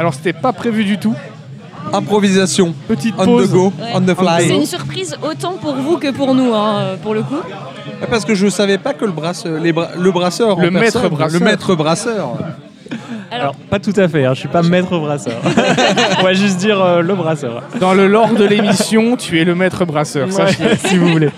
Alors c'était pas prévu du tout. Improvisation. Petite On pause. the go, Ouais. on the C'est fly. une surprise autant pour vous que pour nous, hein, pour le coup. Parce que je savais pas que le, brasseur, les bra- le brasseur, en Le maître personne, brasseur. le maître brasseur. Alors, pas tout à fait, hein, je suis pas maître brasseur. On va juste dire euh, le brasseur. Dans le lore de l'émission, tu es le maître brasseur. Ouais, si vous voulez.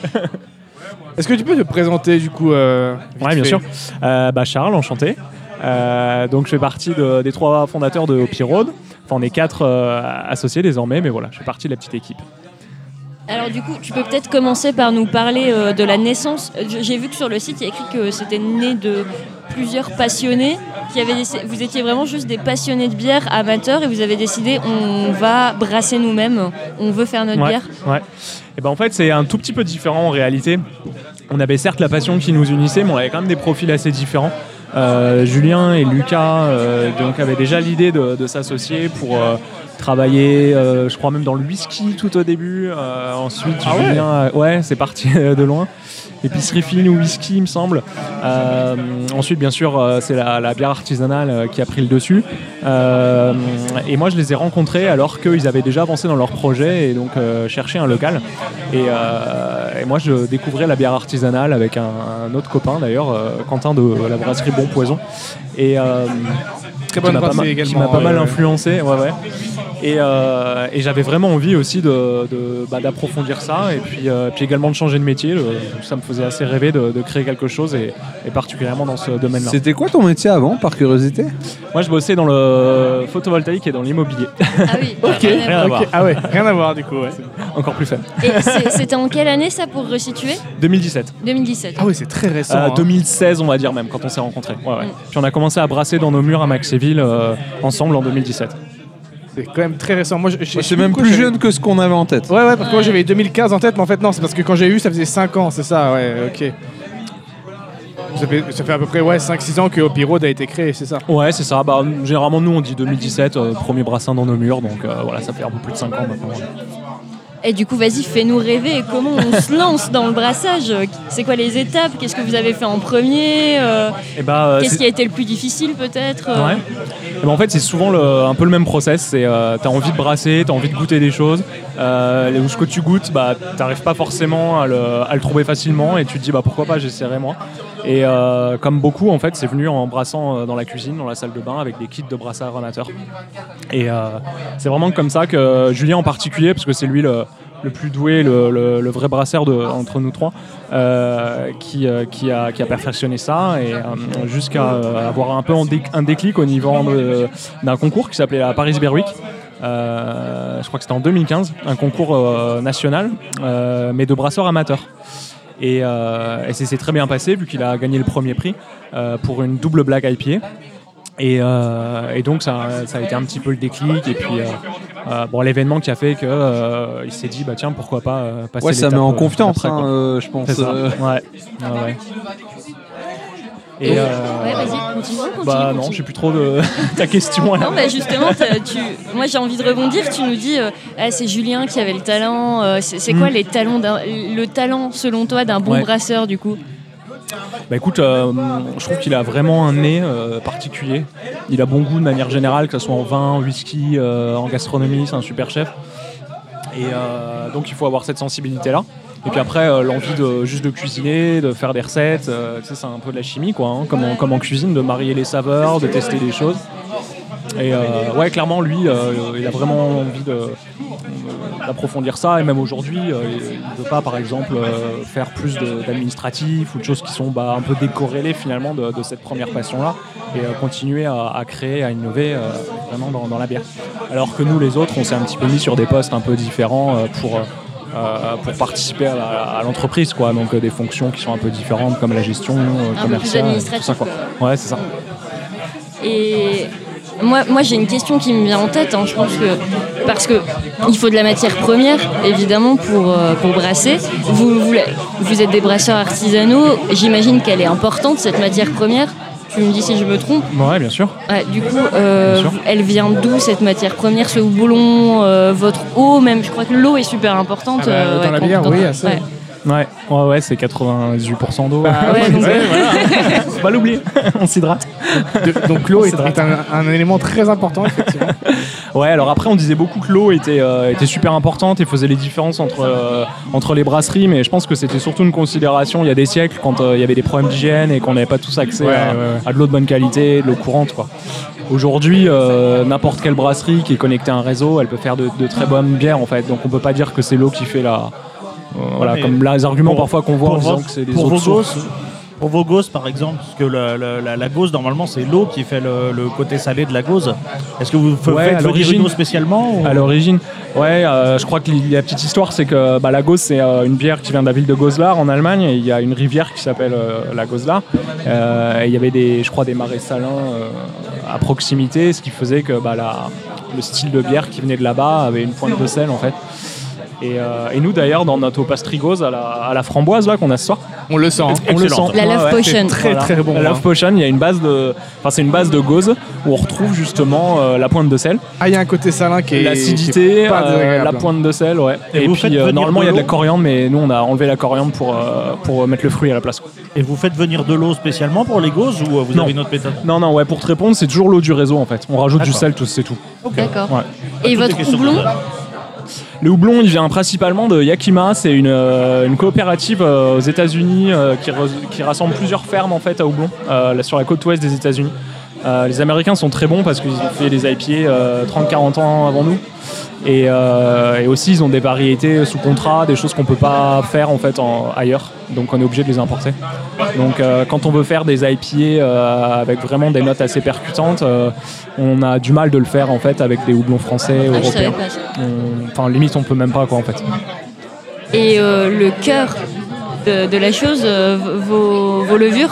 Est-ce que tu peux te présenter du coup euh, Ouais, bien fait sûr. Euh, bah, Charles, enchanté. Euh, donc, je fais partie de- des trois fondateurs de Hopi Road. Enfin, on est quatre euh, associés désormais, mais voilà, je fais partie de la petite équipe. Alors du coup, tu peux peut-être commencer par nous parler euh, de la naissance. J'ai vu que sur le site, il y a écrit que c'était né de plusieurs passionnés. Qui avaient déc- Vous étiez vraiment juste des passionnés de bière amateurs et vous avez décidé on va brasser nous-mêmes, on veut faire notre Ouais, bière. ouais. Et ben en fait, c'est un tout petit peu différent en réalité. On avait certes la passion qui nous unissait, mais on avait quand même des profils assez différents. Euh, Julien et Lucas euh, donc avaient déjà l'idée de, de s'associer pour travailler, euh, je crois même dans le whisky tout au début. Euh, ensuite, Ah ouais Julien, euh, ouais, c'est parti de loin. Épicerie fine ou whisky, il me semble. Ensuite, bien sûr, c'est la, la bière artisanale qui a pris le dessus. Et moi, je les ai rencontrés alors qu'ils avaient déjà avancé dans leur projet et donc cherché un local. Et, et moi, je découvrais la bière artisanale avec un, un autre copain d'ailleurs, Quentin de la brasserie Bon Poison. Et Très qui bonne m'a pas, brasserie mal- qui également. m'a pas mal influencé. Ouais, ouais. Et, euh, et j'avais vraiment envie aussi de, de- bah, d'approfondir ça et puis, euh, puis également de changer de métier. Le- ça me faisait assez rêver de, de créer quelque chose et, et particulièrement dans ce domaine-là. C'était quoi ton métier avant, par curiosité? Moi, je bossais dans le photovoltaïque et dans l'immobilier. Ah oui. Ok, rien à voir. Ah ouais, rien à voir du coup. ouais. Encore plus fun. Et c'est- c'était en quelle année ça pour resituer? 2017. 2017. Ah oui, c'est très récent. Euh, hein. 2016, on va dire même, quand on s'est rencontrés. Ouais, ouais. Mm. Puis on a commencé à brasser dans nos murs à Maxéville euh, ensemble en 2017. C'est quand même très récent. Moi, C'est même plus jeune que ce qu'on avait en tête. Ouais, ouais, parce que moi j'avais 2015 en tête, mais en fait, non, c'est parce que quand j'ai eu, ça faisait 5 ans, c'est ça, ouais, ok. Ça fait, ça fait à peu près ouais, 5-6 ans que Hopi Road a été créé, c'est ça. Ouais, c'est ça. Bah, généralement, nous, on dit 2017, euh, premier brassin dans nos murs. Donc euh, voilà, ça fait un peu plus de 5 ans maintenant. Et du coup, vas-y, fais-nous rêver. Comment on se lance dans le brassage C'est quoi les étapes Qu'est-ce que vous avez fait en premier Euh, Et bah, euh, Qu'est-ce qui a été le plus difficile peut-être Euh, Ouais. Eh ben, en fait, c'est souvent le- un peu le même process. C'est euh, t'as envie de brasser, t'as envie de goûter des choses. Euh, ce que tu goûtes, bah, t'arrives pas forcément à le, à le trouver facilement et tu te dis bah pourquoi pas, j'essaierai moi. Et euh, comme beaucoup, en fait, c'est venu en brassant euh, dans la cuisine, dans la salle de bain, avec des kits de brassage amateurs. Et euh, c'est vraiment comme ça que Julien en particulier, parce que c'est lui le, le plus doué, le, vrai brasseur entre nous trois, qui, qui, a, qui a perfectionné ça et jusqu'à avoir un peu un, dé- un déclic au niveau d'un concours qui s'appelait la Paris. Euh, je crois que c'était en 2015, un concours national, mais de brasseurs amateurs. Et, euh, et c'est très bien passé vu qu'il a gagné le premier prix euh, pour une double black IPA. Et, euh, et donc ça, ça a été un petit peu le déclic et puis euh, euh, bon l'événement qui a fait que euh, il s'est dit bah tiens pourquoi pas passer Ouais, ça met en confiance, après, hein, je pense. Ouais, ouais. Et euh, Ouais, vas-y, continue, continue. bah non, je sais plus trop de ta question là. Non, bah justement, tu... moi j'ai envie de rebondir. Tu nous dis, euh, Ah, c'est Julien qui avait le talent. euh, c'est quoi Mm. les talents le talent selon toi d'un bon Ouais. brasseur du coup? Bah écoute, euh, je trouve qu'il a vraiment un nez euh, particulier. Il a bon goût de manière générale, que ce soit en vin, en whisky, euh, en gastronomie, c'est un super chef. Et euh, donc il faut avoir cette sensibilité-là. Et puis après, euh, l'envie de juste de cuisiner, de faire des recettes, euh, tu sais, c'est un peu de la chimie, quoi, hein, comme, en, comme en cuisine, de marier les saveurs, de tester des choses. Et euh, ouais, clairement, lui, il a vraiment envie d'approfondir ça. Et même aujourd'hui, il ne veut pas, par exemple, faire plus d'administratif ou de choses qui sont bah, un peu décorrélées finalement de, cette première passion-là. Et continuer à, à créer, à innover vraiment dans, dans la bière. Alors que nous, les autres, on s'est un petit peu mis sur des postes un peu différents pour. Euh, pour participer à, l'entreprise, quoi. Donc euh, des fonctions qui sont un peu différentes, comme la gestion euh, peu plus commerciale, tout ça, quoi. quoi. Ouais, c'est ça. Et moi, moi j'ai une question qui me vient en tête. hein, je pense que parce que il faut de la matière première, évidemment, pour, euh, pour brasser. Vous, vous, vous êtes des brasseurs artisanaux. J'imagine qu'elle est importante cette matière première. Tu me dis si je me trompe. Ouais, bien sûr. Ouais, du coup, euh, sûr. elle vient d'où cette matière première, ce houblon, euh, votre eau même? Je crois que l'eau est super importante. Ah bah, dans la bière, oui, assez. Ouais, ouais, ouais, c'est 98% d'eau. Bah, ouais, ouais, voilà. Faut pas l'oublier, on s'hydrate. Donc l'eau est, est un, un élément très important, effectivement. Ouais, alors après, on disait beaucoup que l'eau était, euh, était super importante et faisait les différences entre, euh, entre les brasseries, mais je pense que c'était surtout une considération il y a des siècles quand euh, il y avait des problèmes d'hygiène et qu'on n'avait pas tous accès à, de l'eau de bonne qualité, de l'eau courante. quoi. Aujourd'hui, euh, n'importe quelle brasserie qui est connectée à un réseau, elle peut faire de, de très bonnes bières en fait. Donc on peut pas dire que c'est l'eau qui fait la. Voilà, comme là, les arguments pour- parfois qu'on voit en disant vos- que c'est des pour autres vos sources. gosses, pour vos gosses par exemple, parce que la, la gauze normalement c'est l'eau qui fait le, le côté salé de la gauze. Est-ce que vous Ouais, faites venir l'origine. une eau spécialement ou- À l'origine, ouais, euh, je crois que la petite histoire, c'est que bah, la Gauze, c'est euh, une bière qui vient de la ville de Goslar en Allemagne. Et il y a une rivière qui s'appelle euh, la Goslar. Et il y avait des, je crois, des marais salins à proximité, ce qui faisait que bah, la- le style de bière qui venait de là-bas avait une pointe de sel en fait. Et, euh, et nous d'ailleurs, dans notre pastrigose à la, à la framboise là qu'on a ce soir, On le sent. hein. on le sent. La Love Ouais, Potion. c'est très, très bon, La hein. Love Potion, il y a une base de, enfin c'est une base de gauze où on retrouve justement euh, la pointe de sel. Ah, il y a un côté salin qui est. L'acidité, euh, la pointe de sel, ouais. Et Et, vous puis euh, normalement il y a de la coriandre, mais nous on a enlevé la coriandre pour, euh, pour mettre le fruit à la place. quoi. Et vous faites venir de l'eau spécialement pour les gauzes ou euh, vous Non. avez une autre méthode? Non, non, ouais, pour te répondre, c'est toujours l'eau du réseau en fait. On rajoute du D'accord. sel, tout, c'est tout. D'accord. Ouais. Et les votre houblon. Le houblon, il vient principalement de Yakima. C'est une, euh, coopérative euh, aux États-Unis euh, qui, rassemble plusieurs fermes en fait à houblon sur la côte ouest des États-Unis. Les Américains sont très bons parce qu'ils ont fait des IPA euh, 30-40 ans avant nous. Et, euh, et aussi, ils ont des variétés sous contrat, des choses qu'on peut pas faire en fait en- ailleurs. Donc, on est obligé de les importer. Donc, euh, quand on veut faire des IPA euh, avec vraiment des notes assez percutantes, on a du mal de le faire en fait avec des houblons français, Ah, européens. Enfin, limite, on peut même pas quoi en fait. Et le cœur de, de la chose, vos, vos levures?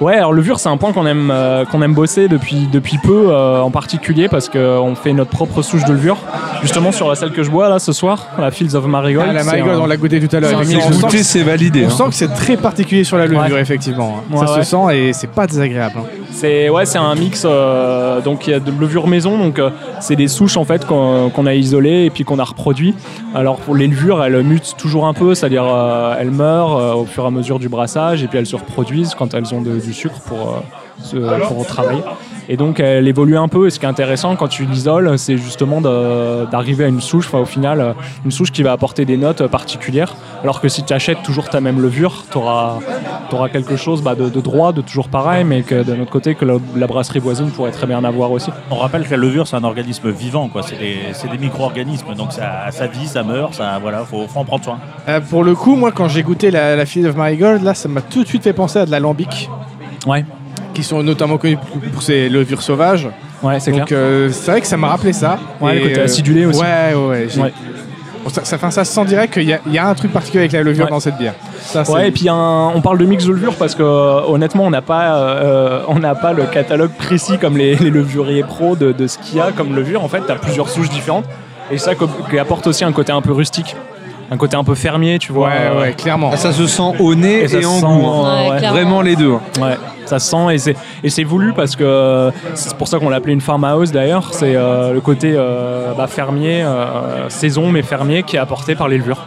Ouais, alors levure, c'est un point qu'on aime, euh, qu'on aime bosser depuis, depuis peu, euh, en particulier parce qu'on fait notre propre souche de levure. Justement, sur la salle que je bois là ce soir, la Fields of Marigold. Ah, la marigold, un- on l'a goûté tout à l'heure. Goûter, que- c'est validé. On hein. sent que c'est très particulier sur la levure, Ouais. effectivement. Ouais, ça ouais. se sent et c'est pas désagréable. hein. C'est ouais, c'est un mix. euh, donc il y a de levure maison, donc euh, c'est des souches en fait qu'on a isolées et puis qu'on a reproduit. Alors pour les levures, elles mutent toujours un peu, c'est-à-dire euh, elles meurent euh, au fur et à mesure du brassage et puis elles se reproduisent quand elles ont du sucre pour pour travailler. Et donc elle évolue un peu. Et ce qui est intéressant quand tu l'isoles, c'est justement d'arriver à une souche, enfin au final, une souche qui va apporter des notes particulières. Alors que si tu achètes toujours ta même levure, tu auras, quelque chose bah, de, de droit, de toujours pareil, mais que de notre côté, que la, la brasserie voisine pourrait très bien avoir aussi. On rappelle que la levure c'est un organisme vivant, quoi. C'est des, c'est des micro-organismes, donc ça, ça vit, ça meurt, ça voilà, faut, faut en prendre soin. Euh, pour le coup, moi, quand j'ai goûté la, la Field of Marigold, là, ça m'a tout de suite fait penser à de l'alambic, Ouais, qui sont notamment connus pour ces levures sauvages. ouais, c'est clair. Donc, euh, c'est vrai que ça m'a rappelé ça. Ouais, le côté euh, acidulé aussi. Ouais, ouais, ouais. Bon, ça, ça, enfin, ça se sent direct qu'il y, a- il y a un truc particulier avec la levure Ouais. dans cette bière. Ça, Ouais, et puis un- on parle de mix de levure parce que euh, honnêtement, on n'a pas, euh, on n'a pas le catalogue précis comme les, les levuriers pros de, de ce qu'il y a comme levure. En fait, tu as plusieurs souches différentes et ça qui apporte aussi un côté un peu rustique, un côté un peu fermier, tu vois. Ouais, ouais, clairement. Ah, ça se sent au nez Et en sent, goût. hein. Ouais, ouais. clairement. Vraiment les deux. hein. Ouais, ça se sent et c'est et c'est voulu parce que c'est pour ça qu'on l'a appelé une farmhouse d'ailleurs. C'est euh, le côté euh, bah, fermier, euh, saison mais fermier qui est apporté par les levures.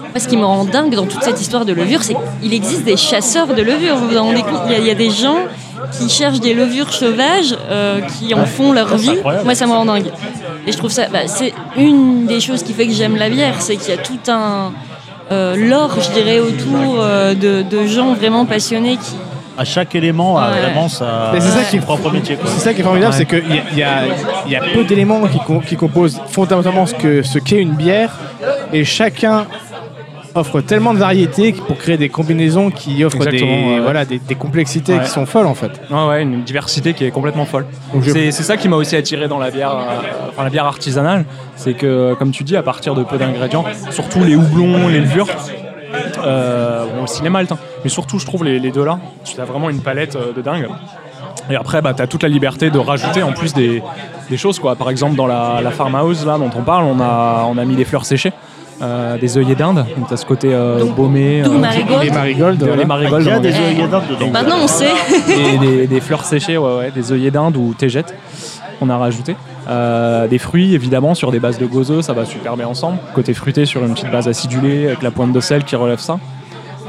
Moi, ce qui me rend dingue dans toute cette histoire de levure, c'est qu'il existe des chasseurs de levure. Vous vous rendez compte Il y, a- il y a des gens qui cherchent des levures sauvages, euh, qui en font leur vie. Moi, ça me rend dingue. Et je trouve ça, bah, c'est une des choses qui fait que j'aime la bière, c'est qu'il y a tout un euh, lore, je dirais, autour euh, de, de gens vraiment passionnés qui. À chaque élément a Ouais. vraiment sa, Mais c'est ça qui est- propre métier. Quoi. C'est ça qui est formidable, Ouais. c'est qu'il y, a- il y a, il y a peu d'éléments qui, com- qui composent fondamentalement ce que ce qu'est une bière, et chacun offre tellement de variétés pour créer des combinaisons qui offrent des, ouais. voilà, des, des complexités Ouais. qui sont folles en fait. Ouais, ouais, une diversité qui est complètement folle. C'est c'est ça qui m'a aussi attiré dans la bière, euh, enfin la bière artisanale, c'est que comme tu dis, à partir de peu d'ingrédients, surtout les houblons, les levures, euh, bon, aussi les maltes, hein, mais surtout je trouve les, les deux là, tu as vraiment une palette euh, de dingue. Et après, bah, tu as toute la liberté de rajouter en plus des, des choses. Quoi. Par exemple, dans la, la farmhouse là, dont on parle, on a, on a mis des fleurs séchées, euh, des œillets d'Inde. Donc tu as ce côté euh, Donc, baumé, d'où euh, Marigold. Les marigoldes, de- voilà. les marigoldes, Il y a des œillets d'Inde dedans. Maintenant, on sait. des, des- des fleurs séchées, ouais, ouais, des œillets d'Inde ou tégette. on a rajouté. Euh, des fruits, évidemment, sur des bases de gozo, ça va super bien ensemble. Côté fruité, sur une petite base acidulée, avec la pointe de sel qui relève ça.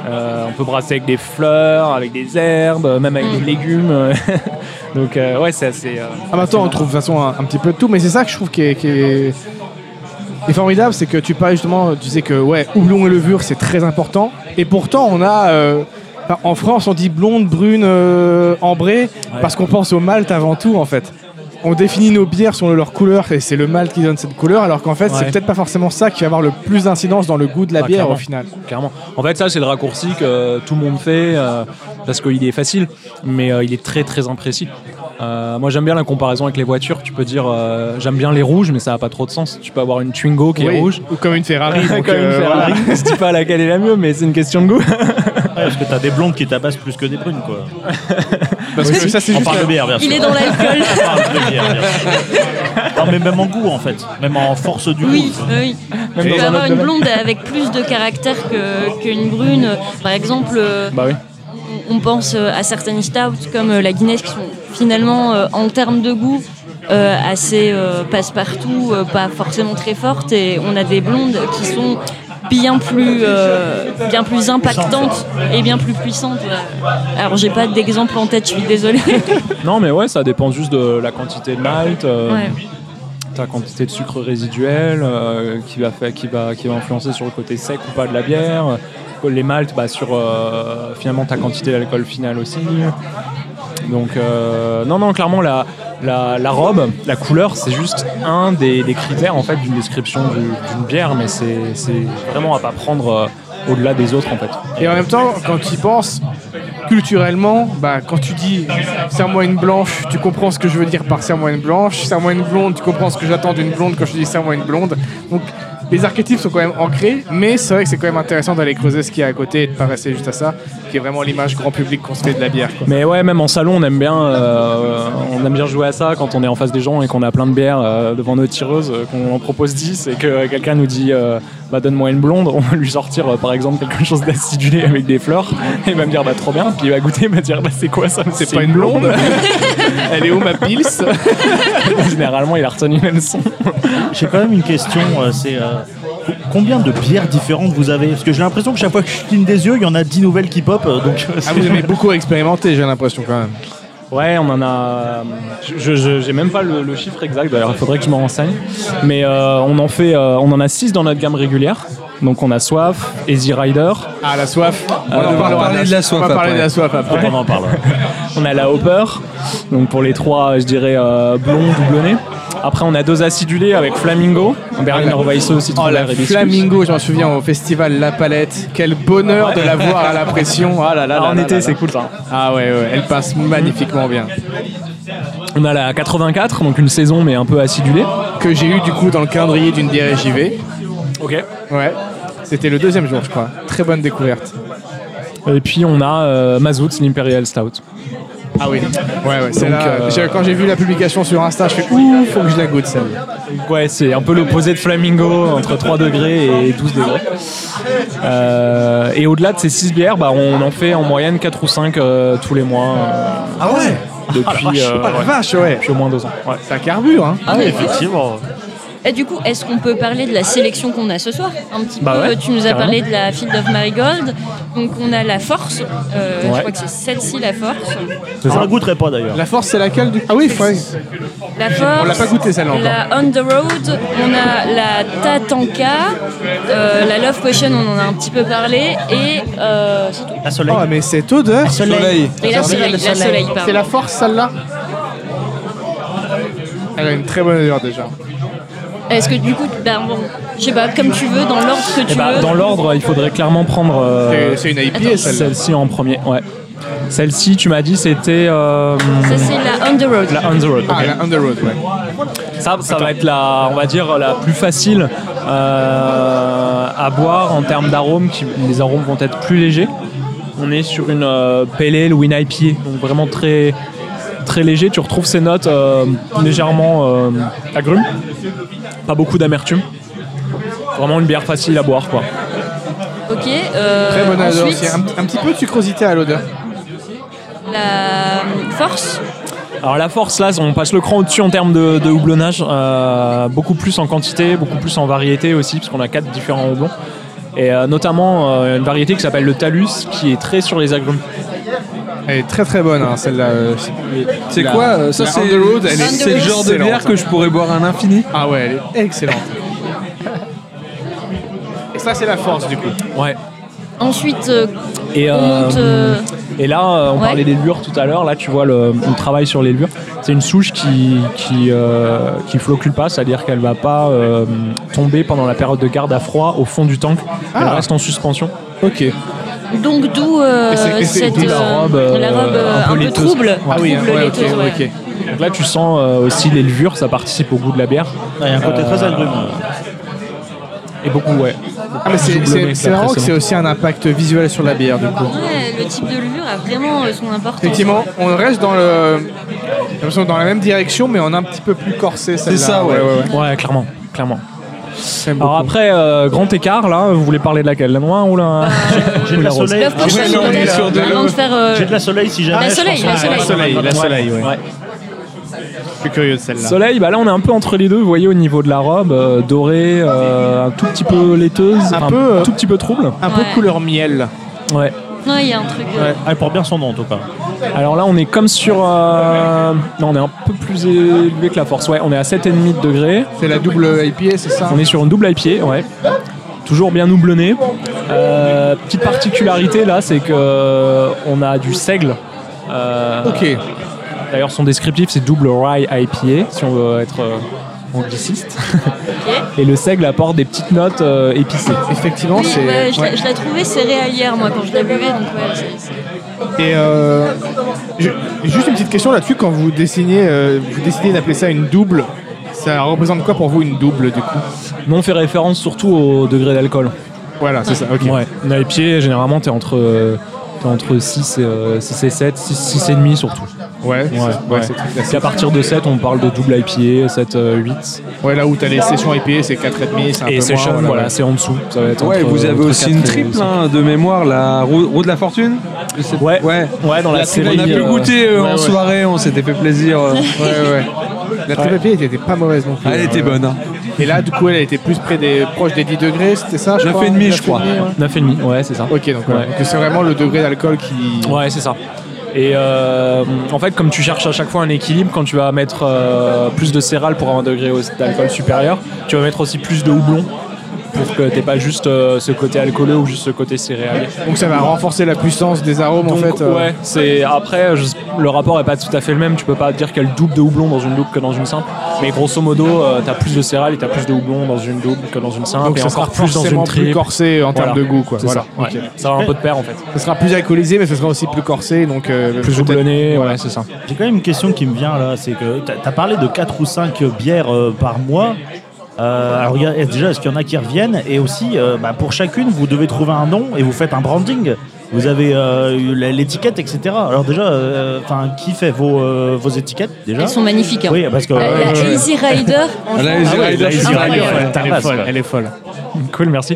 Euh, on peut brasser avec des fleurs, avec des herbes, même avec Mm. des légumes. Donc, euh, ouais, c'est assez. euh, Ah bah attends, on trouve de toute façon un, un petit peu de tout, mais c'est ça que je trouve qui est, qui est- qui est formidable, c'est que tu parles justement, tu sais que ouais, houblon et levure c'est très important, et pourtant on a, euh, en France on dit blonde, brune, euh, ambrée, parce qu'on pense au malt avant tout en fait. On définit nos bières selon leur couleur et c'est le malt qui donne cette couleur, alors qu'en fait c'est Ouais. peut-être pas forcément ça qui va avoir le plus d'incidence dans le goût de la Ah, bière clairement. au final. Clairement. En fait, ça, c'est le raccourci que tout le monde fait euh, parce qu'il est facile, mais euh, il est très très imprécis. Euh, moi, j'aime bien la comparaison avec les voitures. Tu peux dire, euh, j'aime bien les rouges, mais ça n'a pas trop de sens. Tu peux avoir une Twingo qui Oui, est rouge. Ou comme une Ferrari. donc, Comme une euh, Ferrari. voilà. Je dis pas laquelle est la mieux, mais c'est une question de goût. Ouais, parce que t'as des blondes qui tabassent plus que des brunes, quoi. Parce que ça c'est On juste parle de bière, bien sûr. Il est dans l'alcool. On parle de bière, bien sûr. Non, mais même en goût, en fait. Même en force du Oui, goût. oui. Même Tu peux avoir une blonde avec plus de caractère que- qu'une brune. Par exemple, Bah oui. On pense euh, à certaines stouts comme euh, la Guinness qui sont finalement, euh, en termes de goût, assez passe-partout, pas forcément très fortes. Et on a des blondes qui sont bien plus, euh, bien plus impactantes et bien plus puissantes. Alors, j'ai pas d'exemple en tête, je suis désolée. Non, mais ouais, ça dépend juste de la quantité de malt, euh, Ouais. ta quantité de sucre résiduel euh, qui, va faire, qui, va, qui va influencer sur le côté sec ou pas de la bière. Les maltes, bah, sur euh, finalement ta quantité d'alcool final aussi. Donc, euh, non, non, clairement, la, la, robe, la couleur, c'est juste un des, critères en fait d'une description du- d'une bière, mais c'est c'est vraiment à pas prendre euh, au-delà des autres en fait. Et en même temps, quand tu y penses, culturellement, bah, quand tu dis serre-moi une blanche, tu comprends ce que je veux dire par serre-moi une blanche. Serre-moi une blonde, tu comprends ce que j'attends d'une blonde quand je dis serre-moi une blonde. Donc les archétypes sont quand même ancrés, mais c'est vrai que c'est quand même intéressant d'aller creuser ce qu'il y a à côté et de pas rester juste à ça, qui est vraiment l'image grand public qu'on se fait de la bière. Mais ouais, même en salon, on aime bien, euh, on aime bien jouer à ça quand on est en face des gens et qu'on a plein de bières euh, devant nos tireuses, euh, qu'on en propose 10 et que quelqu'un nous dit bah donne-moi une blonde, on va lui sortir euh, par exemple quelque chose d'acidulé avec des fleurs et il va me dire bah trop bien, puis il va goûter, il va dire bah c'est quoi ça? C'est pas une blonde Elle est où ma pils? Généralement, il a retenu la leçon. J'ai quand même une question. euh, c'est euh, co- combien de bières différentes vous avez? Parce que j'ai l'impression que chaque fois que je cligne des yeux, il y en a 10 nouvelles qui pop. Donc, Ah, vous aimez beaucoup expérimenter, j'ai l'impression quand même. Ouais, on en a. Je je- j'ai même pas le, le chiffre exact. D'ailleurs, il faudrait que je me renseigne. Mais euh, on en fait, euh, on en a 6 dans notre gamme régulière. Donc on a Soif, Easy Rider, Ah, la soif. On, on va parler de la soif On va parler après. de la soif après. on en parle. on a la Hopper. Donc pour les trois, je dirais euh, blond, doublonné. Après, on a deux acidulés avec Flamingo, Berliner Weisse aussi Oh la flamingo, je m'en souviens au festival La Palette. Quel bonheur de la voir à la pression. Ah là là. là en été, c'est cool ça. Ah ouais, ouais, elle passe magnifiquement bien. On a la 84, donc une saison mais un peu acidulée. Que j'ai eu du coup dans le calendrier d'une bière JV. Ok. Ouais. C'était le deuxième jour, je crois. Très bonne découverte. Et puis on a euh, Mazout, l'Imperial Stout. Ah oui. Ouais, ouais. C'est Donc, là. euh, Quand j'ai vu la publication sur Insta, je fais ouh, faut que je la goûte celle-là. Ouais, c'est un peu l'opposé de Flamingo, entre 3 degrés et 12 degrés. Euh, et au-delà de ces 6 bières, bah, on en fait en moyenne 4 ou 5 euh, tous les mois euh, Ah ouais? depuis, euh, Ah la ouais, vache, ouais. depuis au moins 2 ans. Ouais. Ça carbure, hein. Ah oui, effectivement. Et du coup, est-ce qu'on peut parler de la sélection qu'on a ce soir Un petit Bah peu, ouais, tu nous as parlé de la Field of Marigold. Donc on a la Force, euh, je crois que c'est celle-ci la Force. Ça la goûterait pas d'ailleurs. La force, c'est laquelle du Ah oui, ouais. La Force, On l'a pas goûté, celle-là. La On the Road, on a la Tatanka, euh, la Love Potion, on en a un petit peu parlé, et euh, c'est tout. La soleil. Oh, mais cette odeur. Soleil. Et la Soleil, la Soleil, C'est la force, celle-là Elle a une très bonne odeur déjà. Est-ce que du coup, ben bon, je sais pas, comme tu veux, dans l'ordre que tu Et bah, veux. dans l'ordre, il faudrait clairement prendre euh, C'est- une IPA, celle-là. celle-ci en premier. Ouais. Celle-ci, tu m'as dit, c'était euh, Ça c'est la On the Road. la On the Road. Ah, la Under Road, ouais. Ça, ça va être la, on va dire, la plus facile euh, à boire en termes d'arômes. Les arômes vont être plus légers. On est sur une euh, Pale Ale ou une IPA, donc vraiment très, très léger. Tu retrouves ces notes euh, légèrement euh, agrumes, pas beaucoup d'amertume. Vraiment une bière facile à boire, quoi. Ok. euh, Très bonne odeur ensuite, aussi. Un, un petit peu de sucrosité à l'odeur. la Force. Alors la force là, on passe le cran au-dessus en termes de, de houblonnage, euh, beaucoup plus en quantité, beaucoup plus en variété aussi, parce qu'on a quatre différents houblons. Et euh, notamment euh, une variété qui s'appelle le Talus, qui est très sur les agrumes. Elle est très très bonne, hein, celle-là. euh, C'est la- quoi euh, Ça, la c'est Underwood, elle est c'est le genre de excellente, bière que je pourrais boire à l'infini. Ah ouais, elle est excellente. Et ça, c'est la force du coup. Ouais. Ensuite, euh, Et, on euh, monte. euh, et là, euh, on Ouais. parlait des lures tout à l'heure. Là, tu vois le, le travail sur les lures. C'est une souche qui qui, euh, qui floccule pas, c'est-à-dire qu'elle va pas euh, tomber pendant la période de garde à froid au fond du tank. Elle Ah. reste en suspension. Ok. Donc d'où euh, Et c'est- et c'est- cette la euh, robe, euh, la robe un peu un peu trouble, Ah oui, trouble ouais, ok, ouais. Donc là, tu sens euh, aussi les levures, ça participe au goût de la bière. Il y a un côté très agrume. Et beaucoup, ouais. Ah, mais c'est- c'est c'est marrant que c'est aussi un impact visuel sur la bière du coup. Ouais, le type de levure a vraiment son importance. Effectivement, on reste dans le. dans la même direction, mais en un petit peu plus corsé. celle-là. ça, ouais. Ouais, clairement, clairement. Alors après, euh, grand écart, là, vous voulez parler de laquelle? La noire ou la, J'ai de la la rose soleil. Sur de avant de faire. euh, J'ai de la soleil si jamais. la je soleil, pense la soleil. La soleil, la soleil, ouais. Ouais. Je suis curieux de celle-là. Soleil, bah là on est un peu entre les deux, vous voyez au niveau de la robe, euh, dorée, euh, un tout petit peu laiteuse, Un peu, euh, tout petit peu trouble. Un peu Ouais. couleur miel. Ouais. Non, il y a un truc. euh, elle porte bien son nom en tout cas. Alors là on est comme sur, euh, non on est un peu plus élevé que la force, ouais, on est à 7,5 degrés, C'est la double IPA, c'est ça? On est sur une double IPA, ouais. Toujours bien houblonné. Euh, petite particularité là, c'est que euh, on a du seigle. Euh, Ok. D'ailleurs, son descriptif, c'est double rye IPA, si on veut être angliciste. Et le seigle apporte des petites notes euh, épicées. Effectivement, Oui, c'est. ouais, je, ouais. la- je la trouvais céréalière, moi, quand je la buvais. Donc, ouais, Et euh, je- juste une petite question là-dessus, quand vous dessinez, euh, vous décidez d'appeler ça une double, ça représente quoi pour vous une double du coup? Nous, on fait référence surtout au degré d'alcool. Voilà, c'est ça, ok. Ouais. Une IPA, généralement, t'es entre, euh, t'es entre 6 et, euh, 6 et 7, 6, 6 et demi surtout. Ouais, Ouais, c'est- ouais. ouais, c'est à partir de 7, on parle de double IPA, 7, euh, 8. Ouais, là où t'as les sessions IPA, c'est 4,5, c'est un Et peu session, moins. voilà, ouais. c'est en dessous. Ça va être Ouais, entre, vous avez entre aussi 4 une triple 5. hein, de mémoire, la roue, roue de la fortune Ouais. ouais. Ouais, dans la, On série. a pu euh, goûter euh, ouais, en soirée, on s'était fait plaisir. euh. Ouais, ouais. La triple IPA elle était pas mauvaise non plus. Elle était bonne. hein. Et là, du coup, elle était plus près des, proche des 10 degrés, c'était ça je Neuf crois? et demi, je crois. 9,5, ouais, c'est ça. Ok, donc, voilà. Ouais. Donc c'est vraiment le degré d'alcool qui. Ouais, c'est ça. Et euh, en fait, comme tu cherches à chaque fois un équilibre, quand tu vas mettre euh, plus de céréales pour avoir un degré d'alcool supérieur, tu vas mettre aussi plus de houblon pour que t'aies pas juste euh, ce côté alcooleux ou juste ce côté céréalier. Donc ça va renforcer la puissance des arômes en fait. euh, ouais, c'est après je- le rapport est pas tout à fait le même. Tu peux pas dire qu'il y a le double de houblon dans une double que dans une simple, mais grosso modo, euh, t'as plus de céréales et t'as plus de houblon dans une double que dans une simple, Donc et ça sera encore plus dans forcément une plus triple. corsé en termes Voilà. de goût, quoi. C'est Voilà. ça. ouais. ok. Ça va un peu de pair en fait. Ce sera plus alcoolisé, mais ce sera aussi plus corsé, donc euh, Plus houblonné, voilà. ouais, c'est ça. J'ai quand même une question qui me vient là, c'est que tu as parlé de 4 ou 5 bières euh, par mois. Euh, alors déjà, est-ce qu'il y en a qui reviennent Et aussi, euh, bah, pour chacune, vous devez trouver un nom et vous faites un branding. Vous avez euh, l'étiquette, etc. Alors déjà, euh, enfin, qui fait vos, euh, vos étiquettes déjà Elles sont magnifiques. hein. Oui, parce que La, la euh, Easy Rider, la Easy Ah ouais, Rider, Easy ouais. Elle est folle, quoi. elle est folle. Cool, merci.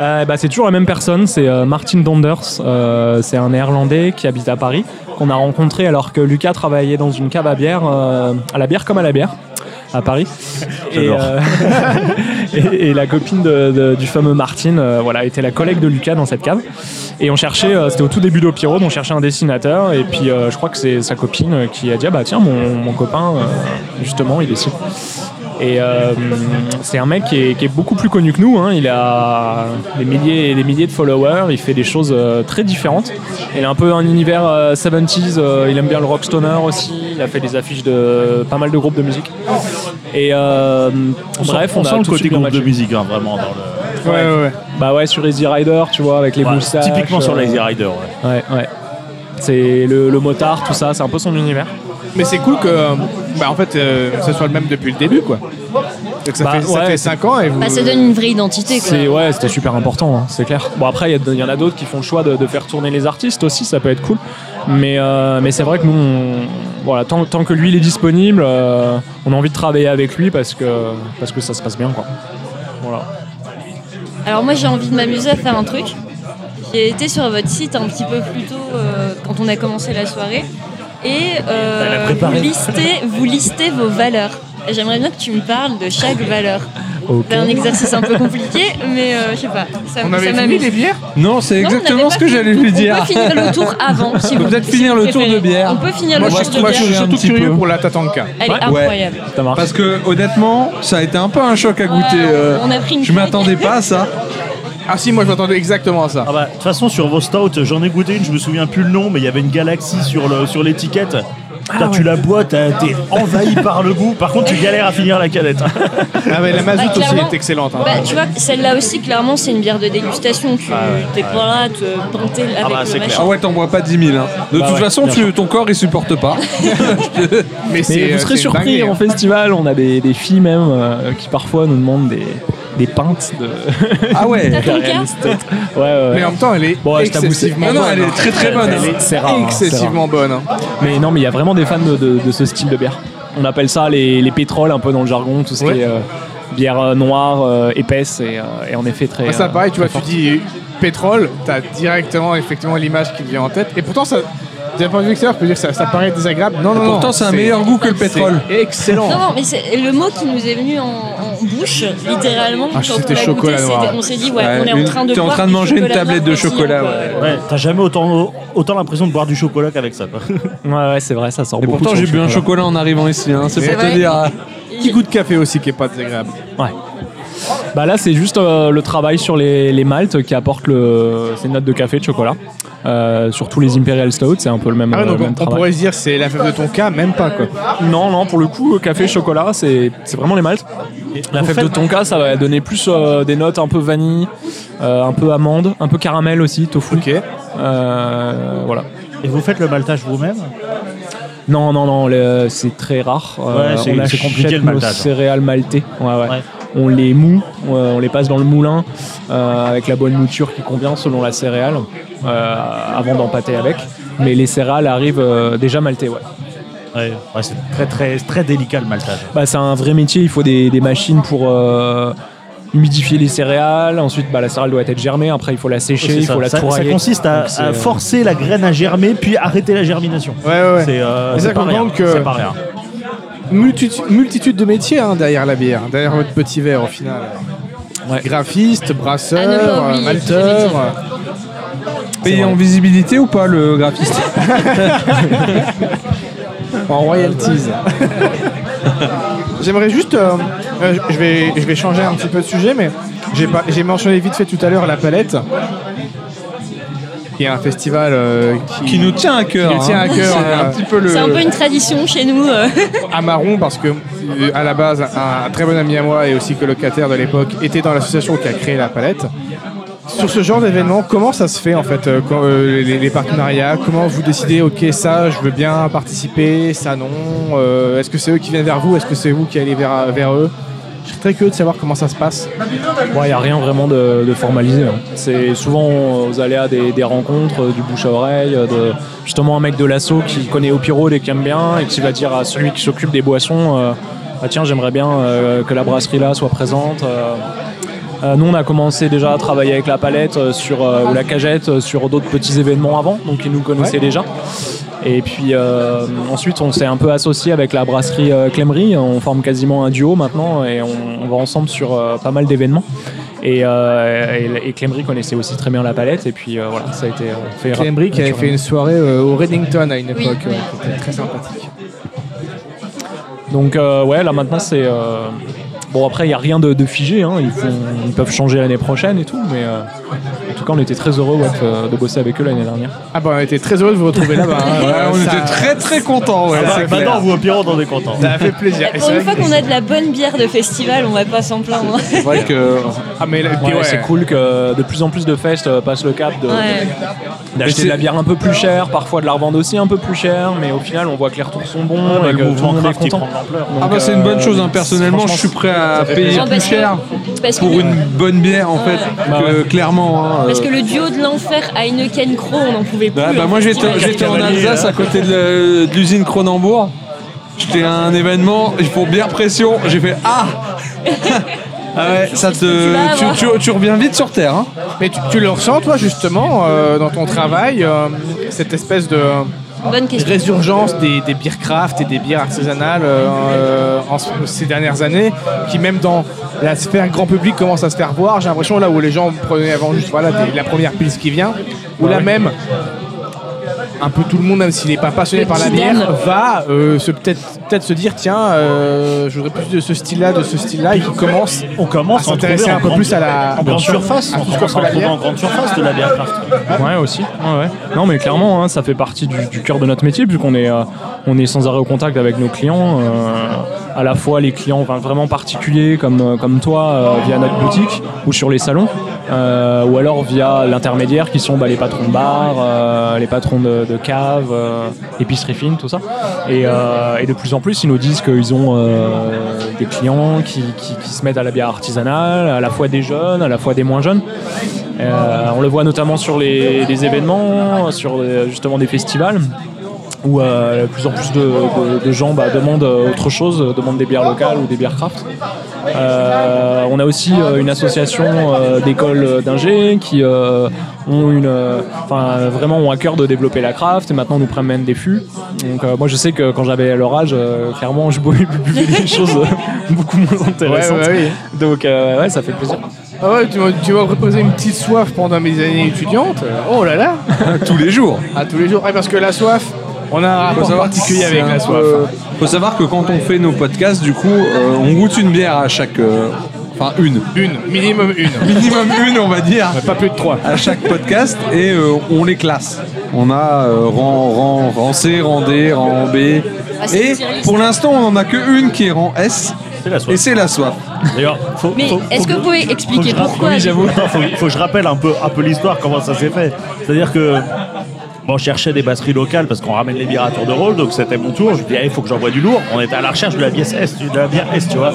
Euh, bah, c'est toujours la même personne, c'est euh, Martin Donders. Euh, c'est un néerlandais qui habite à Paris, qu'on a rencontré alors que Lucas travaillait dans une cave à bière, euh, à la bière comme à la bière, à Paris. Et, euh, et, et la copine de- de- du fameux Martin euh, voilà, était la collègue de Lucas dans cette cave. Et on cherchait, euh, c'était au tout début d'Opiro, on cherchait un dessinateur. Et puis euh, je crois que c'est sa copine qui a dit ah bah tiens, mon, mon copain, justement, il dessine. Et euh, c'est un mec qui est, qui est beaucoup plus connu que nous. hein. Il a des milliers et des milliers de followers. Il fait des choses euh, très différentes. Il a un peu un univers euh, 70s. euh, il aime bien le rockstoner aussi. Il a fait des affiches de pas mal de groupes de musique. Et euh, on sent- bref, on, on, a sent le côté groupe de musique, hein, vraiment. Dans le... Ouais, ouais, ouais. Bah ouais, sur Easy Rider, tu vois, avec les moustaches. typiquement sur euh, Lazy Rider. Ouais. Ouais, ouais. C'est le, le motard, tout ça, c'est un peu son univers. Mais c'est cool que, bah, en fait, euh, ce soit le même depuis le début, quoi. Donc ça, Bah, fait, ça ouais, fait c'est- 5 ans et vous. bah, ça donne une vraie identité. Quoi. C'est ouais, c'était super important, hein, c'est clair. Bon après, il y a- il y, en a d'autres qui font le choix de, de faire tourner les artistes aussi, ça peut être cool. Mais euh, mais c'est vrai que nous, on- voilà, tant, tant que lui il est disponible, euh, on a envie de travailler avec lui parce que parce que ça se passe bien quoi. Voilà. Alors moi j'ai envie de m'amuser à faire un truc. J'ai été sur votre site un petit peu plus tôt euh, quand on a commencé la soirée. Et euh, vous, listez, vous listez vos valeurs. J'aimerais bien que tu me parles de chaque valeur. C'est un exercice un peu compliqué, mais euh, je sais pas. Ça, On ça avait fini m'amuse. les bières Non, c'est on exactement ce que fini. j'allais lui On dire. peut finir le tour avant. Si On peut vous- peut-être si finir le tour de bière. On peut finir Moi, le je, tour de moi, je bière. suis un surtout petit curieux peu. pour la tatanka. Elle est Ouais. incroyable. Ça. Parce que honnêtement, ça a été un peu un choc à goûter. Ouais, on- euh, on a pris une je m'attendais pas à ça. Ah si, moi je m'attendais exactement à ça. Ah bah, de toute façon, sur vos stouts, j'en ai goûté une, je me souviens plus le nom, mais il y avait une galaxie sur le sur l'étiquette. Putain, tu la bois, t'as- t'es envahi par le goût. Par contre, tu galères à finir la canette. Ah mais la mazout Bah, aussi clairement, est excellente. hein. Bah, tu vois, celle-là aussi, clairement, c'est une bière de dégustation. Tu t'es pas là à te pinter avec bah, le c'est machin. Ah ouais, t'en bois pas 10 000. hein. De Bah toute ouais, façon, bien tu- ton corps il supporte pas. mais c'est, Mais euh, vous serez c'est surpris dingue, en hein. festival, on a des, des filles même euh, qui parfois nous demandent des, des pintes de. Ah ouais. Ouais, ouais. Mais en même temps, elle est Bon, excessivement Non, non, bonne. elle est hein. très très bonne. Elle hein. est- C'est rare. hein, c'est rare. excessivement bonne. hein. Mais non, mais il y a vraiment des fans de, de- de ce style de bière. On appelle ça les, les pétroles, un peu dans le jargon, tout ce Ouais. qui est euh, bière euh, noire, euh, épaisse et, euh, et en effet très. Bah, ça euh, pareil, tu vois, tu dis pétrole, t'as directement effectivement l'image qui te vient en tête. Et pourtant, ça, d'un point de vue extérieur, je peux dire que ça, ça paraît désagréable. Non, non, non. Pourtant, c'est un meilleur goût que le pétrole. Excellent. Non, non, mais c'est le mot qui nous est venu en, en bouche, littéralement. Ah, quand c'était on l'a chocolat goûté, noir. c'était- On s'est dit, ouais, Ouais, on est en train de t'es en train de manger une tablette de chocolat, quoi. Ouais, t'as jamais autant, autant l'impression de boire du chocolat qu'avec ça. quoi. Ouais, ouais, c'est vrai, ça sort Et beaucoup. pourtant, j'ai bu un chocolat en arrivant ici. hein. C'est pour te dire. Petit goût de café aussi qui est pas désagréable. Ouais. Bah là, c'est juste euh, le travail sur les, les maltes qui apportent le, ces notes de café, de chocolat. Euh, sur tous les Imperial Stout, c'est un peu le même, Ah ouais, euh, donc même on, on travail. pourrait se dire c'est la fève de ton cas, même pas quoi. Non, non, pour le coup, café, chocolat, c'est c'est vraiment les maltes. La fève de tonka, ça va donner plus euh, des notes un peu vanille, euh, un peu amande, un peu caramel aussi, tofu. Ok. Euh, voilà. Et vous faites le maltage vous-même? Non, non, non, c'est très rare. Ouais, c'est- on compliqué, le nos maltage. céréales maltais. Ouais, ouais. Ouais. On les moue, euh, on les passe dans le moulin euh, avec la bonne mouture qui convient selon la céréale euh, avant d'empâter avec. Mais les céréales arrivent euh, déjà maltées, ouais. Ouais, ouais, c'est très, très, très délicat le maltage. Bah, c'est un vrai métier, il faut des, des machines pour euh, humidifier les céréales. Ensuite, bah, la céréale doit être germée. Après, il faut la sécher, il ça. faut la Ça- consiste à, forcer la graine à germer puis arrêter la germination. Ouais, ouais, ouais. C'est euh, pas rien. que- C'est pas rien. Multitu- multitude de métiers hein, derrière la bière, derrière votre petit verre au final. Ouais. Graphiste, brasseur, pas euh, malteur. Payé en visibilité ou pas le graphiste en royalties. J'aimerais juste, euh, euh, je vais, je vais changer un petit peu de sujet, mais j'ai pas- j'ai mentionné vite fait tout à l'heure la palette, qui est un festival euh, qui, Qui nous tient à cœur. qui nous tient à hein. C'est un petit peu le. C'est un peu une tradition chez nous. euh. à Marron parce que euh, à la base un, un très bon ami à moi et aussi colocataire de l'époque était dans l'association qui a créé la palette. Sur ce genre d'événement, comment ça se fait en fait quand, euh, les, les partenariats? Comment vous décidez Ok, ça, je veux bien participer, ça non Euh, Est-ce que c'est eux qui viennent vers vous? Est-ce que c'est vous qui allez vers, vers eux? Je suis très curieux de savoir comment ça se passe. Il n'y a rien vraiment de, de formalisé. hein. C'est souvent aux aléas des, des rencontres, euh, du bouche à oreille, euh, de, justement un mec de l'assaut qui connaît Opiro et qui aime bien et qui va dire à celui qui s'occupe des boissons euh, Ah tiens, j'aimerais bien euh, que la brasserie là soit présente. euh. Euh, nous, on a commencé déjà à travailler avec la palette euh, sur, euh, ou la cagette euh, sur d'autres petits événements avant, donc ils nous connaissaient déjà. Et puis euh, ensuite, on s'est un peu associé avec la brasserie euh, Clémery. On forme quasiment un duo maintenant et on, on va ensemble sur euh, pas mal d'événements. Et, euh, et, et Clémery connaissait aussi très bien la palette. Et puis euh, voilà, ça a été euh, fait Clembry qui avait fait une soirée euh, au Reddington à une époque, ouais, qui était très sympathique. Donc euh, ouais, là maintenant c'est euh, bon après il y a rien de, de figé. hein. Ils, font- ils peuvent changer l'année prochaine et tout, mais euh, en tout cas on était très heureux ouais, de, bosser avec eux l'année dernière. Ah bah on était très heureux de vous retrouver là-bas. hein. Ouais, on Ça- était très très contents. Ouais. ça-. Maintenant, vous au Pyro, on est content. Ça a fait plaisir. Et Pour une fois qu'on a de la bonne bière de festival, on va pas s'en plaindre. C'est vrai que. Ah mais là, Ouais, ouais. C'est cool que de plus en plus de fest euh, passent le cap de, Ouais. d'acheter de la bière un peu plus chère, parfois de la revendre aussi un peu plus cher, mais au final on voit que les retours sont bons Ouais, et le que tout le mouvement monde est craft, prend l'ampleur. Ah bah c'est une bonne euh, chose. hein. Personnellement, je suis prêt à payer plus cher pour une bonne bière en fait. Bah. Clairement. Hein, parce euh, que le duo de l'enfer Heineken Crow, on n'en pouvait plus. Ouais, bah hein, moi j'étais en Alsace là. à côté de l'usine Cronenbourg. J'étais à un événement, il faut bière pression. J'ai fait Ah Ah ouais, ça te. Tu, tu- tu reviens vite sur terre. Hein. Mais tu, tu le ressens, toi, justement, euh, dans ton travail, euh, cette espèce de, Bonne question. résurgence des, des bières craft et des bières artisanales euh, euh, en ces dernières années, qui même dans la sphère grand public commence à se faire voir. J'ai l'impression là où les gens prenaient avant juste voilà, des- la première piste qui vient, où là même un peu tout le monde, même s'il n'est pas passionné Le par la bière, va euh, se peut-être peut-être se dire tiens, euh, je voudrais plus de ce style-là, de ce style-là, et qui commence On commence à s'intéresser un peu plus à la en grande surface. à On tout ce commence qu'on à en la trouver bière. en grande surface de la bière craft. Ouais, aussi. Ouais, ouais. Non, mais clairement, hein, ça fait partie du, du cœur de notre métier, puisqu'on est, euh, on est sans arrêt au contact avec nos clients. euh, à la fois les clients enfin, vraiment particuliers comme, comme toi, euh, via notre boutique ou sur les salons, euh, ou alors via l'intermédiaire qui sont bah, les patrons de bar, euh, les patrons de, de cave, euh, épicerie fine, tout ça. Et, euh, et de plus en plus, ils nous disent qu'ils ont des clients qui, qui- se mettent à la bière artisanale, à la fois des jeunes, à la fois des moins jeunes. On le voit notamment sur les, événements, sur justement des festivals, où euh, de plus en plus de, de- de gens bah, demandent euh, autre chose, euh, demandent des bières locales ou des bières craft. Euh, on a aussi euh, une association euh, d'écoles d'ingé qui euh, ont une, euh, enfin vraiment ont à cœur de développer la craft et maintenant nous prennent des fûts. Donc euh, moi je sais que quand j'avais leur âge, euh, clairement je buvais des choses beaucoup moins intéressantes. Ouais, ouais, oui. Donc euh, ouais, ça fait plaisir. Ah ouais, tu m'as tu m'as reposé une petite soif pendant mes années étudiantes. Oh là là Tous les jours. À tous les jours. Ouais, parce que la soif, on a un rapport savoir particulier avec la soif. peu- Faut savoir que quand on fait nos podcasts, du coup, euh, on goûte une bière à chaque. euh, Enfin, une. Une, minimum une. Minimum une, on va dire. Mais pas plus de trois. à chaque podcast et euh, on les classe. On a euh, rang, rang, rang C, rang D, rang B. Ah, c'est et une tier list. pour l'instant, on en a que une qui est rang S C'est la et soif. c'est la soif. D'ailleurs, faut, Mais faut- est-ce faut que vous pouvez expliquer faut que je pourquoi oui, j'avoue. Attends, faut, faut que je rappelle un peu, un peu l'histoire, comment ça s'est fait. C'est-à-dire que bon, je cherchais des batteries locales parce qu'on ramène les bières à tour de rôle, donc c'était mon tour. Je me dis, il faut que j'envoie du lourd. On était à la recherche de la bière S, de la bière S, tu vois.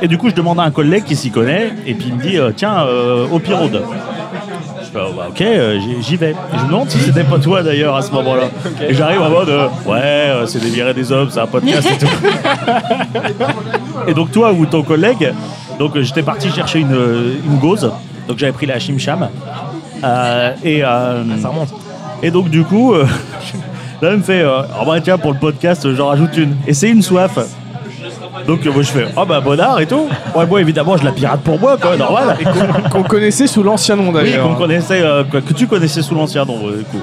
Et du coup, je demande à un collègue qui s'y connaît, et puis il me dit, euh, tiens, euh, au Pirode. Je fais, oh, bah, ok, euh, j'y- vais. Et je me demande si c'était pas toi d'ailleurs à ce moment-là. Et j'arrive en mode, euh, ouais, euh, c'est des bières et des hommes, c'est un podcast et tout. Et donc toi ou ton collègue, donc j'étais parti chercher une, une gauze, donc j'avais pris la Chimcham. Et, euh, Ça remonte. Et donc du coup, euh, là il me fait, euh, oh bah tiens pour le podcast j'en rajoute une. Et c'est une soif. Donc moi je fais, oh bah bonheur et tout. Ouais moi évidemment je la pirate pour moi quoi, normal. Qu'on connaissait sous l'ancien nom Oui, d'ailleurs. qu'on connaissait, euh, que, que tu connaissais sous l'ancien nom, euh, du coup.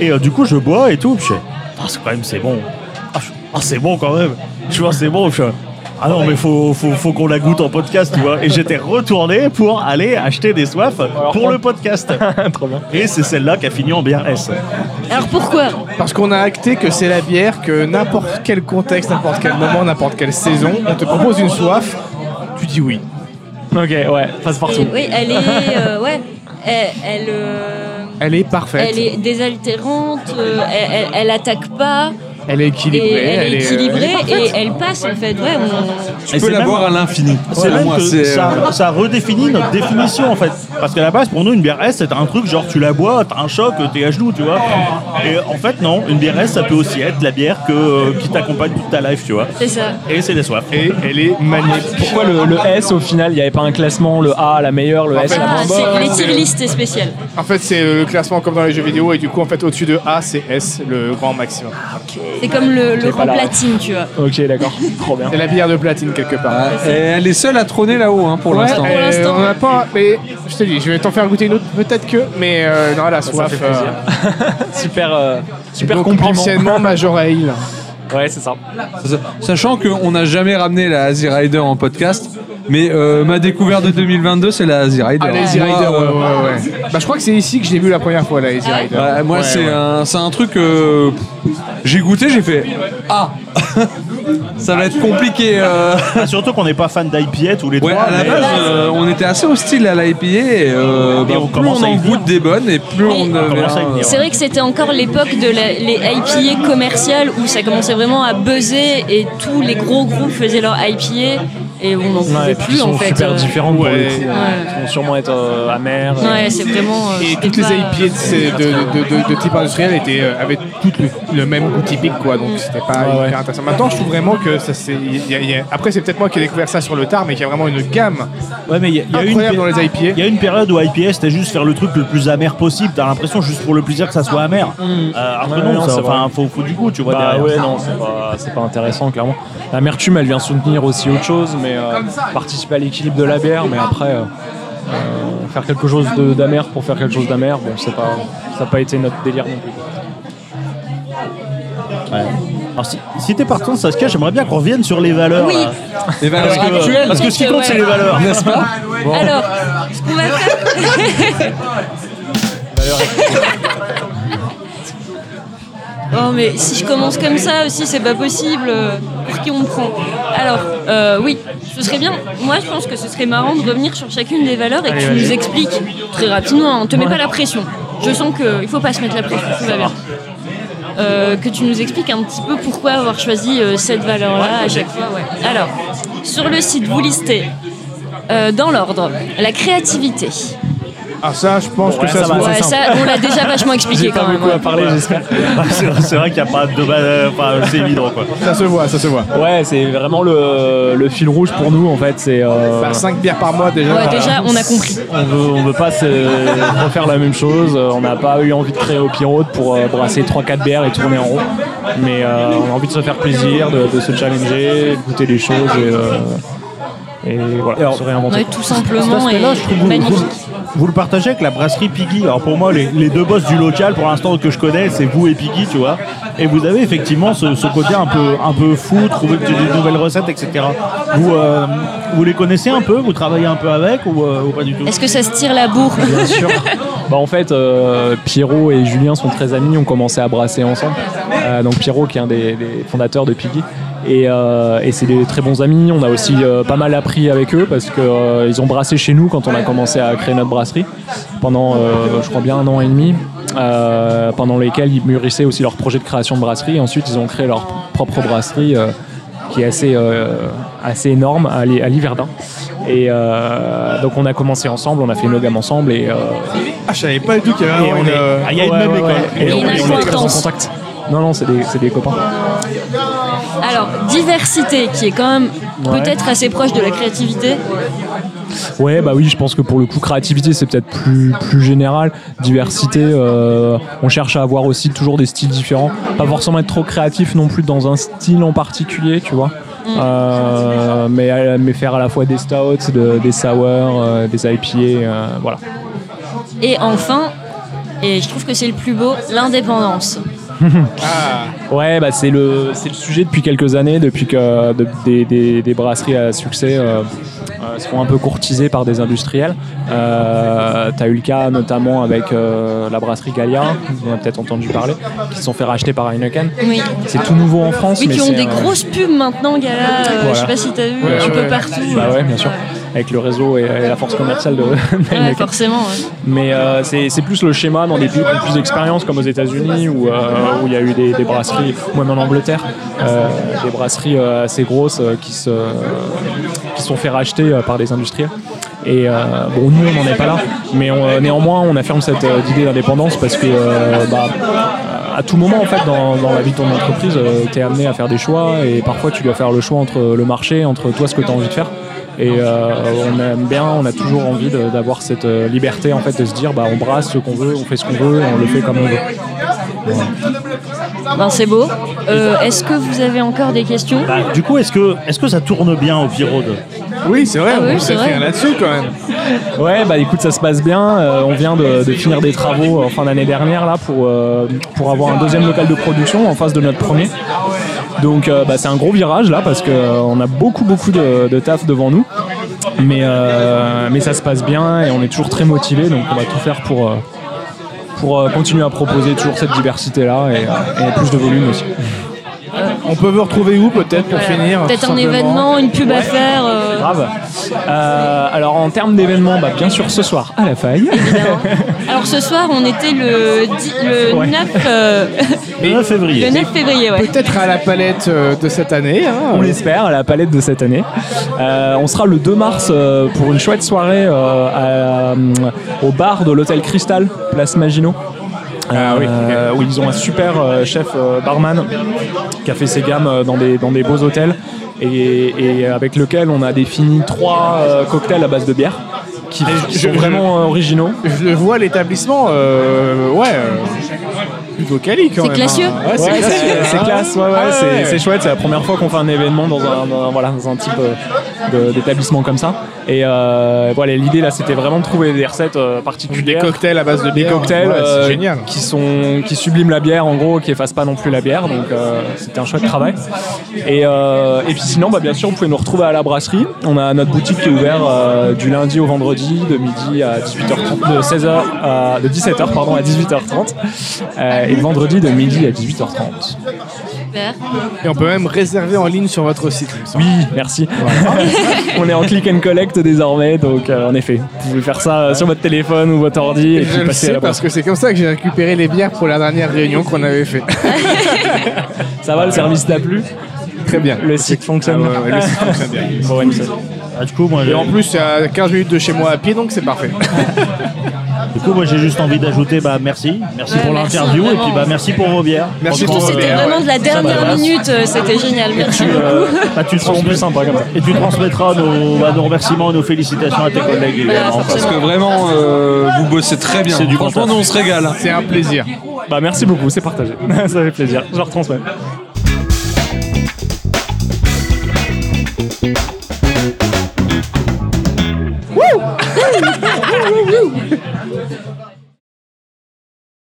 Et euh, du coup, je bois et tout. puis Je fais, ah, c'est quand même, c'est bon. Ah, je- ah, c'est bon quand même. Je vois, c'est bon. Je fais, ah non, mais faut, faut, faut qu'on la goûte en podcast, tu vois. Et j'étais retourné pour aller acheter des soifs pour le podcast. Trop bien. Et c'est celle-là qui a fini en bière S. Alors pourquoi? Parce qu'on a acté que c'est la bière que n'importe quel contexte, n'importe quel moment, n'importe quelle saison, on te propose une soif, tu dis oui. Ok, ouais, passe partout. Et Oui, elle est. euh, ouais. Elle. Elle, euh, Elle est parfaite. elle est désaltérante, euh, elle, elle, elle attaque pas, Elle est équilibrée. et elle est euh, équilibrée est et elle passe en fait. Ouais, on- Tu Et peux la même- boire à l'infini. C'est même moi, que ça, euh, ça redéfinit notre définition en fait. Parce qu'à la base, pour nous, une bière S, c'est un truc genre tu la bois, t'as un choc, t'es à genoux, tu vois. Et en fait, non, une bière S, ça peut aussi être la bière que, euh, qui t'accompagne toute ta life, tu vois. c'est ça. Et c'est des soifs. Et elle est magnifique. Pourquoi le, le S au final Il n'y avait pas un classement, le A la meilleure, le S fait, la Ah, moins c'est bonne les tier list spéciales. En fait, c'est le classement comme dans les jeux vidéo, et du coup, en fait, au-dessus de A, c'est S, le grand maximum. C'est comme le, le rang platine, tu vois. Ok, d'accord, trop bien. C'est la bière de platine quelque part. et elle est seule à trôner là-haut hein, pour Ouais, l'instant. Pour euh, l'instant. on n'a pas. Mais je te dis, je vais t'en faire goûter une autre, peut-être que, mais euh, non, la soif. fait plaisir. Super, euh, super donc, compliment. anciennement. Ouais, c'est ça. Sachant qu'on n'a jamais ramené la Easy Rider en podcast, mais euh, ma découverte de 2022, c'est la Easy Rider. Ah, la Easy Rider, ouais, euh, ouais, ouais. Bah, je crois que c'est ici que je l'ai vu la première fois, la Easy Rider. Moi, Ouais, c'est ouais. un, c'est un truc. euh, j'ai goûté, j'ai fait Ah Ça va être compliqué. euh. Ah, surtout qu'on n'est pas fan d'IPA tous les Ouais, trois. à la mais- base, euh, on était assez hostile à l'IPA et, euh, bah, on plus commence on à y en venir. goûte des bonnes et plus on, Oui. devient, On commence à y venir. C'est vrai que c'était encore l'époque de la- les IPA commerciales où ça commençait vraiment à buzzer et tous les gros groupes faisaient leur IPA et on n'en Ouais, pouvait et puis plus ils sont en fait. super euh, différents pour le ouais. coup. Ouais. Ils vont sûrement être euh, amers. Ouais, c'est vraiment. euh, Et toutes les IPA de, ces- de, de- de- de type industriel étaient, euh, avaient toutes le, le même goût typique, quoi. Donc c'était pas Ouais, hyper ouais. intéressant. Maintenant, je trouve vraiment que ça c'est. il y a- il y a- Après, c'est peut-être moi qui ai découvert ça sur le tard, mais qu'il y a vraiment une gamme Ouais, mais il y, a- il y a une incroyable péri- dans les IPA. il y a une période où IPA c'était juste faire le truc le plus amer possible. T'as l'impression juste pour le plaisir que ça soit amer. Euh, que Ouais, non, non, ça, faut, faut du goût, tu vois. Bah derrière. ouais, non, c'est pas, c'est pas intéressant, clairement. L'amertume, elle vient soutenir aussi autre chose, mais euh, participer à l'équilibre de la bière, mais après, euh, euh, faire quelque chose d'amer pour faire quelque chose d'amer, bon, c'est pas, ça n'a pas été notre délire non plus. Ouais. Alors si, si t'es partant, Saskia, j'aimerais bien qu'on revienne sur les valeurs. Oui. là. Les valeurs Parce que, actuelles. parce que ce qui compte, Ouais. c'est les valeurs. N'est-ce pas Alors, ce qu'on va faire. Oh mais si je commence comme ça aussi c'est pas possible. Pour qui on me prend Alors euh, oui, ce serait bien. Moi je pense que ce serait marrant de revenir sur chacune des valeurs et que tu nous expliques très rapidement. hein, On te met pas la pression. Je sens qu'il faut pas se mettre la pression. Tout va bien. Euh, que tu nous expliques un petit peu pourquoi avoir choisi euh, cette valeur-là à chaque fois. Ouais. Alors, sur le site, vous listez euh, dans l'ordre la créativité. Ah, ça, je pense que Ouais, ça, ça se va, ça, on l'a déjà vachement expliqué J'ai quand pas même. beaucoup ouais. à parler, j'espère. c'est vrai- qu'il n'y a pas de. euh, Enfin, c'est évident quoi. Ça se voit, ça se voit. Ouais, c'est vraiment le, le fil rouge pour nous, en fait. C'est. euh, Bah, 5 bières par mois déjà. Ouais, déjà, on a compris. On veut, on veut pas se refaire la même chose. Euh, On n'a pas eu envie de créer au Pyro pour euh, brasser 3-4 bières et tourner en rond. Mais euh, on a envie de se faire plaisir, de, de se challenger, de goûter des choses et, euh, et voilà, Alors, se réinventer. Ouais, tout simplement et je trouve vous, magnifique. vous- vous le partagez avec la brasserie Piggy. Alors pour moi, les, les deux boss du local, pour l'instant que je connais, c'est vous et Piggy, tu vois. Et vous avez effectivement ce, ce côté un peu, un peu fou, trouver des, des nouvelles recettes, etc. Vous, euh, vous les connaissez un peu? Vous travaillez un peu avec ou, euh, ou pas du tout? Est-ce que ça se tire la bourre? Bien sûr. Bah, en fait, euh, Pierrot et Julien sont très amis, ont commencé à brasser ensemble. Euh, donc Pierrot qui est un des, des fondateurs de Piggy. Et, euh, et c'est des très bons amis. On a aussi euh, pas mal appris avec eux parce qu'ils ont brassé chez nous quand on a commencé à créer notre brasserie pendant, euh, je crois bien, un an et demi. euh, pendant lesquels ils mûrissaient aussi leur projet de création de brasserie. Et ensuite, ils ont créé leur propre brasserie euh, qui est assez, euh, assez énorme à, Liverdun. Et euh, donc on a commencé ensemble, on a fait une gamme ensemble et, euh, Ah, je savais pas du tout qu'il y avait une. est- euh, Ah, il y a une même école. Et, on, est très en contact. Non, non, c'est des, c'est des copains. Alors, diversité, qui est quand même Ouais. peut-être assez proche de la créativité. Ouais, bah oui, je pense que pour le coup, créativité, c'est peut-être plus, plus général. Diversité, euh, on cherche à avoir aussi toujours des styles différents. Pas forcément être trop créatif non plus dans un style en particulier, tu vois. Euh, mais, mais faire à la fois des stouts, de- des sour, euh, des IPA, voilà. Et enfin, et je trouve que c'est le plus beau, l'indépendance. Ouais, bah c'est le, c'est le sujet depuis quelques années, depuis que de- des, des- des brasseries à succès euh, euh, se font un peu courtiser par des industriels. Euh, T'as eu le cas notamment avec euh, la brasserie Gallia, on a peut-être entendu parler, qui se sont fait racheter par Heineken. Oui. C'est tout nouveau en France. Oui, mais qui ont des euh, grosses pubs maintenant, Voilà. Je sais pas si t'as vu, Ouais, un ouais, peu partout. Bah ouais, bien sûr. Avec le réseau et, et la force commerciale de Ouais, forcément. ouais. Mais euh, c'est plus le schéma dans des pays qui ont plus d'expérience, comme aux États-Unis, où euh, où il y a eu des, des brasseries, ou même en Angleterre, euh, des brasseries euh, assez grosses euh, qui se qui sont fait racheter euh, par des industriels. Et euh, bon, nous, on n'en est pas là, mais on- néanmoins, on affirme cette euh, idée d'indépendance parce que euh, bah, à tout moment, en fait, dans, dans la vie de ton entreprise, tu es amené à faire des choix et parfois tu dois faire le choix entre le marché, entre toi, ce que tu as envie de faire. Et euh, on aime bien, on a toujours envie d'avoir cette euh, liberté en fait de se dire bah on brasse ce qu'on veut, on fait ce qu'on veut, on le fait comme on veut. Ben, c'est beau. Euh, Est-ce que vous avez encore des questions Bah, du coup, est-ce que, est que ça tourne bien au Pirode Oui, c'est vrai, Ah oui, on c'est s'est vrai. fait là-dessus quand même. Ouais bah écoute ça se passe bien. Euh, on vient de, de finir des travaux en fin d'année dernière là pour, euh, pour avoir un deuxième local de production en face de notre premier. Donc euh, bah, c'est un gros virage là parce qu'on a beaucoup beaucoup de, taf devant nous. Mais, euh, mais ça se passe bien et on est toujours très motivés donc on va tout faire pour, euh, pour euh, continuer à proposer toujours cette diversité là euh, et plus de volume aussi. On peut vous retrouver où peut-être pour Voilà. finir Peut-être un événement, une pub à faire. euh, Grave. Euh, alors en termes d'événements, bah, bien sûr ce soir à la faille. évidemment. Alors ce soir, on était le, dix- le Ouais. 9, euh, Le 9 février. le 9 février. Ouais. Peut-être à la palette de cette année. hein. On l'espère à la palette de cette année. Euh, on sera le 2 mars pour une chouette soirée euh, à, euh, au bar de l'hôtel Cristal, place Maginot. Ah oui, Euh, où ils ont un super euh, chef euh, barman qui a fait ses gammes dans des, dans des beaux hôtels. Et, avec lequel on a défini trois cocktails à base de bière qui, qui sont je- vraiment euh, originaux. Je le vois l'établissement, euh, ouais, euh, plutôt quali quand C'est même. classieux. hein. Ouais, Ouais, c'est c'est classieux. c'est classe, ouais, ouais, Ah c'est- ouais. c'est chouette. C'est la première fois qu'on fait un événement dans un, dans un- voilà, dans un type euh, de- d'établissement comme ça. Et euh, voilà, l'idée là, c'était vraiment de trouver des recettes euh, Des particulières. cocktails à base de des bière. cocktails Ouais, c'est euh, génial. qui sont qui subliment la bière en gros qui effacent pas non plus la bière donc euh, c'était un chouette travail et, euh, et puis sinon bah, bien sûr vous pouvez nous retrouver à la brasserie on a notre boutique qui est ouverte euh, du lundi au vendredi de midi à 18h30 de 16h à, de 17h pardon à 18h30 euh, et le vendredi de midi à 18h30 Super. Et on peut même réserver en ligne sur votre site. oui merci on est en click and collect désormais donc euh, en effet vous pouvez faire ça euh, sur votre téléphone ou votre ordi et Et puis je le à sais la parce que c'est comme ça que j'ai récupéré les bières pour la dernière réunion qu'on avait fait. ça va le service t'a plu? Très bien. le site fonctionne Ah ouais, ouais, le site fonctionne bien. Bon, Ah, du coup, moi, Et en plus, c'est à 15 minutes de chez moi à pied, donc c'est parfait. du coup, moi, j'ai juste envie d'ajouter, bah, merci, merci Ouais, pour merci, l'interview et vraiment. puis bah, merci pour vos bières. Merci Franchement, pour vos C'était bières. vraiment de la dernière minute, euh, c'était génial. Merci tu, beaucoup. euh, bah, tu transmets- plus sympas comme ça. et tu transmettras nos, bah, nos remerciements, nos félicitations à tes collègues évidemment. Parce que vraiment, euh, vous bossez très bien. C'est du Franchement, bon nous, on se régale. C'est un plaisir. Bah merci beaucoup, c'est partagé. ça fait plaisir. Je retransmets.